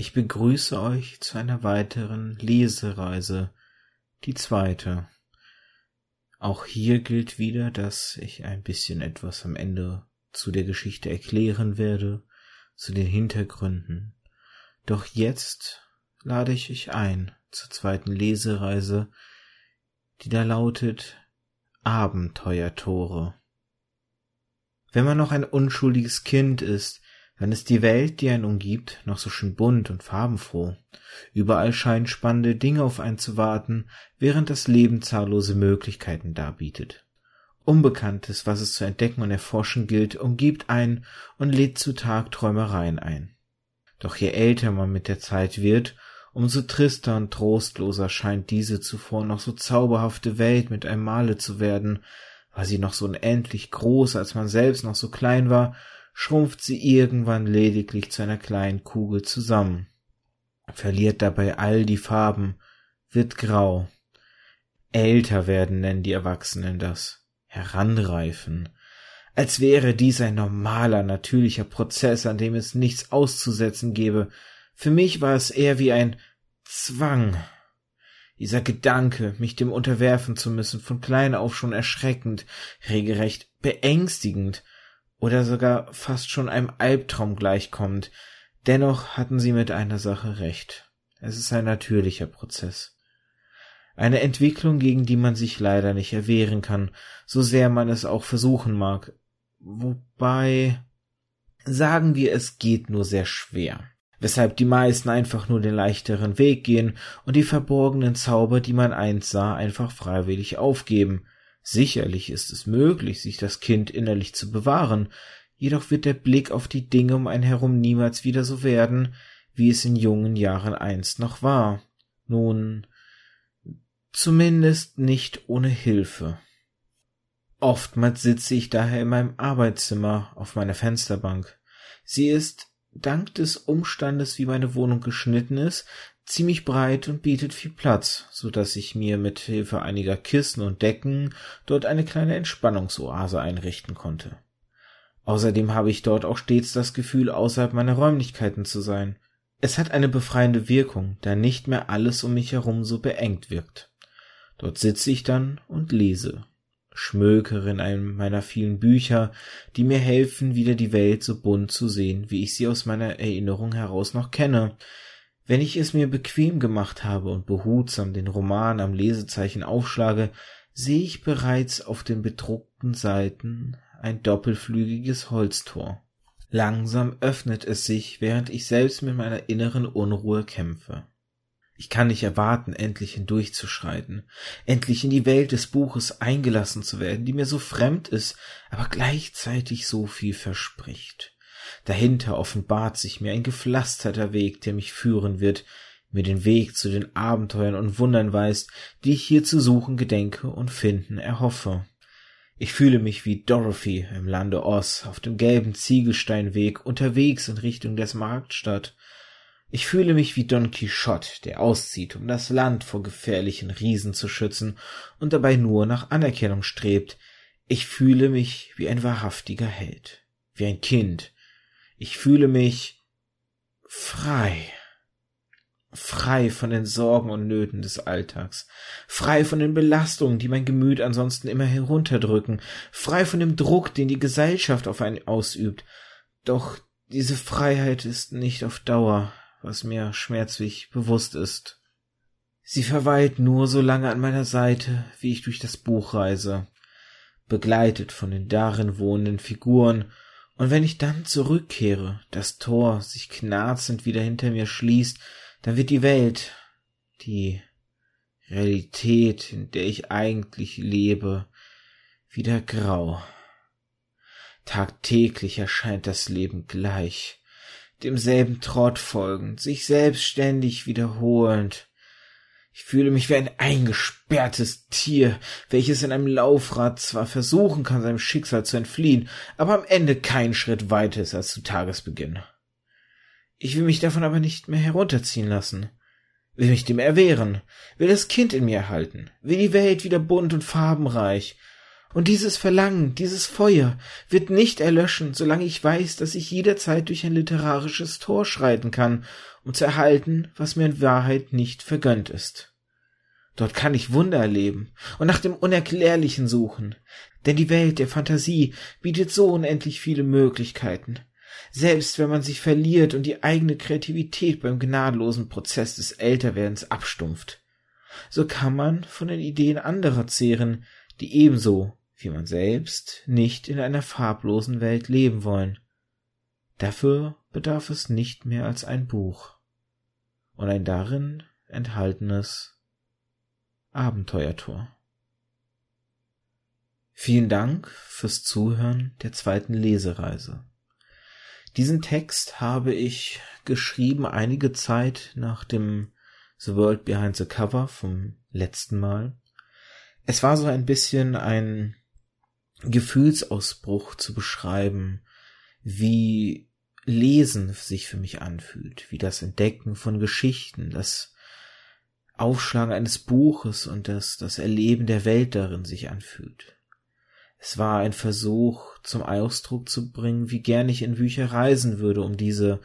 Ich begrüße euch zu einer weiteren Lesereise, die zweite. Auch hier gilt wieder, dass ich ein bisschen etwas am Ende zu der Geschichte erklären werde, zu den Hintergründen. Doch jetzt lade ich euch ein zur zweiten Lesereise, die da lautet Abenteuertore. Wenn man noch ein unschuldiges Kind ist, dann ist die Welt, die einen umgibt, noch so schön bunt und farbenfroh. Überall scheinen spannende Dinge auf einen zu warten, während das Leben zahllose Möglichkeiten darbietet. Unbekanntes, was es zu entdecken und erforschen gilt, umgibt einen und lädt zu Tagträumereien ein. Doch je älter man mit der Zeit wird, umso trister und trostloser scheint diese zuvor noch so zauberhafte Welt mit einem Male zu werden, war sie noch so unendlich groß, als man selbst noch so klein war schrumpft sie irgendwann lediglich zu einer kleinen Kugel zusammen, verliert dabei all die Farben, wird grau. Älter werden nennen die Erwachsenen das, heranreifen, als wäre dies ein normaler, natürlicher Prozess, an dem es nichts auszusetzen gäbe. Für mich war es eher wie ein Zwang. Dieser Gedanke, mich dem unterwerfen zu müssen, von klein auf schon erschreckend, regelrecht beängstigend, oder sogar fast schon einem Albtraum gleichkommt. Dennoch hatten sie mit einer Sache recht. Es ist ein natürlicher Prozess. Eine Entwicklung, gegen die man sich leider nicht erwehren kann, so sehr man es auch versuchen mag. Wobei, sagen wir, es geht nur sehr schwer. Weshalb die meisten einfach nur den leichteren Weg gehen und die verborgenen Zauber, die man einst sah, einfach freiwillig aufgeben – Sicherlich ist es möglich, sich das Kind innerlich zu bewahren, jedoch wird der Blick auf die Dinge um einen herum niemals wieder so werden, wie es in jungen Jahren einst noch war. Nun, zumindest nicht ohne Hilfe. Oftmals sitze ich daher in meinem Arbeitszimmer auf meiner Fensterbank. Sie ist, dank des Umstandes, wie meine Wohnung geschnitten ist, ziemlich breit und bietet viel Platz, so dass ich mir mit Hilfe einiger Kissen und Decken dort eine kleine Entspannungsoase einrichten konnte. Außerdem habe ich dort auch stets das Gefühl, außerhalb meiner Räumlichkeiten zu sein. Es hat eine befreiende Wirkung, da nicht mehr alles um mich herum so beengt wirkt. Dort sitze ich dann und lese, schmökere in einem meiner vielen Bücher, die mir helfen, wieder die Welt so bunt zu sehen, wie ich sie aus meiner Erinnerung heraus noch kenne, wenn ich es mir bequem gemacht habe und behutsam den Roman am Lesezeichen aufschlage, sehe ich bereits auf den bedruckten Seiten ein doppelflügiges Holztor. Langsam öffnet es sich, während ich selbst mit meiner inneren Unruhe kämpfe. Ich kann nicht erwarten, endlich hindurchzuschreiten, endlich in die Welt des Buches eingelassen zu werden, die mir so fremd ist, aber gleichzeitig so viel verspricht. Dahinter offenbart sich mir ein gepflasterter Weg, der mich führen wird, mir den Weg zu den Abenteuern und Wundern weist, die ich hier zu suchen gedenke und finden erhoffe. Ich fühle mich wie Dorothy im Lande Oz auf dem gelben Ziegelsteinweg unterwegs in Richtung der Marktstadt. Ich fühle mich wie Don Quixote, der auszieht, um das Land vor gefährlichen Riesen zu schützen und dabei nur nach Anerkennung strebt. Ich fühle mich wie ein wahrhaftiger Held, wie ein Kind, ich fühle mich frei. Frei von den Sorgen und Nöten des Alltags, frei von den Belastungen, die mein Gemüt ansonsten immer herunterdrücken, frei von dem Druck, den die Gesellschaft auf einen ausübt. Doch diese Freiheit ist nicht auf Dauer, was mir schmerzlich bewusst ist. Sie verweilt nur so lange an meiner Seite, wie ich durch das Buch reise, begleitet von den darin wohnenden Figuren und wenn ich dann zurückkehre, das Tor sich knarzend wieder hinter mir schließt, dann wird die Welt, die Realität, in der ich eigentlich lebe, wieder grau. Tagtäglich erscheint das Leben gleich, demselben Trott folgend, sich selbstständig wiederholend, ich fühle mich wie ein eingesperrtes Tier, welches in einem Laufrad zwar versuchen kann, seinem Schicksal zu entfliehen, aber am Ende keinen Schritt weiter ist als zu Tagesbeginn. Ich will mich davon aber nicht mehr herunterziehen lassen, will mich dem erwehren, will das Kind in mir erhalten, will die Welt wieder bunt und farbenreich, und dieses Verlangen, dieses Feuer wird nicht erlöschen, solange ich weiß, dass ich jederzeit durch ein literarisches Tor schreiten kann um zu erhalten, was mir in Wahrheit nicht vergönnt ist. Dort kann ich Wunder erleben und nach dem Unerklärlichen suchen, denn die Welt der Fantasie bietet so unendlich viele Möglichkeiten. Selbst wenn man sich verliert und die eigene Kreativität beim gnadenlosen Prozess des Älterwerdens abstumpft, so kann man von den Ideen anderer zehren, die ebenso wie man selbst nicht in einer farblosen Welt leben wollen. Dafür bedarf es nicht mehr als ein Buch und ein darin enthaltenes Abenteuertor. Vielen Dank fürs Zuhören der zweiten Lesereise. Diesen Text habe ich geschrieben einige Zeit nach dem The World Behind the Cover vom letzten Mal. Es war so ein bisschen ein Gefühlsausbruch zu beschreiben, wie Lesen sich für mich anfühlt, wie das Entdecken von Geschichten, das Aufschlagen eines Buches und das, das Erleben der Welt darin sich anfühlt. Es war ein Versuch zum Ausdruck zu bringen, wie gern ich in Bücher reisen würde, um diese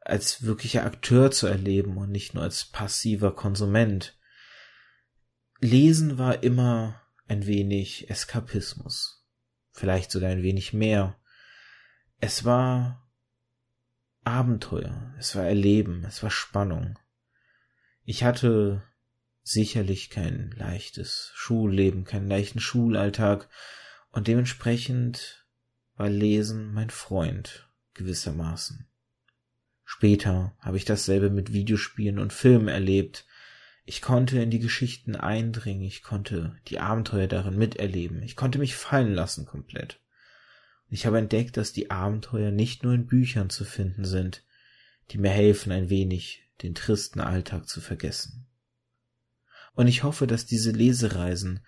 als wirklicher Akteur zu erleben und nicht nur als passiver Konsument. Lesen war immer ein wenig Eskapismus, vielleicht sogar ein wenig mehr. Es war Abenteuer, es war Erleben, es war Spannung. Ich hatte sicherlich kein leichtes Schulleben, keinen leichten Schulalltag und dementsprechend war Lesen mein Freund gewissermaßen. Später habe ich dasselbe mit Videospielen und Filmen erlebt. Ich konnte in die Geschichten eindringen, ich konnte die Abenteuer darin miterleben, ich konnte mich fallen lassen komplett. Und ich habe entdeckt, dass die Abenteuer nicht nur in Büchern zu finden sind, die mir helfen, ein wenig den tristen Alltag zu vergessen. Und ich hoffe, dass diese Lesereisen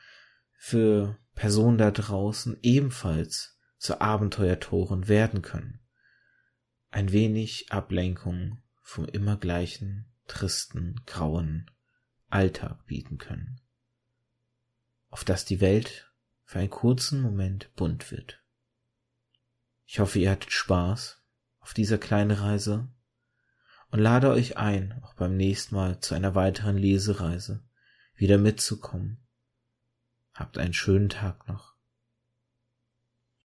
für Personen da draußen ebenfalls zu Abenteuertoren werden können. Ein wenig Ablenkung vom immer gleichen, tristen, grauen Alltag bieten können. Auf dass die Welt für einen kurzen Moment bunt wird. Ich hoffe, ihr hattet Spaß auf dieser kleinen Reise und lade euch ein, auch beim nächsten Mal zu einer weiteren Lesereise wieder mitzukommen. Habt einen schönen Tag noch.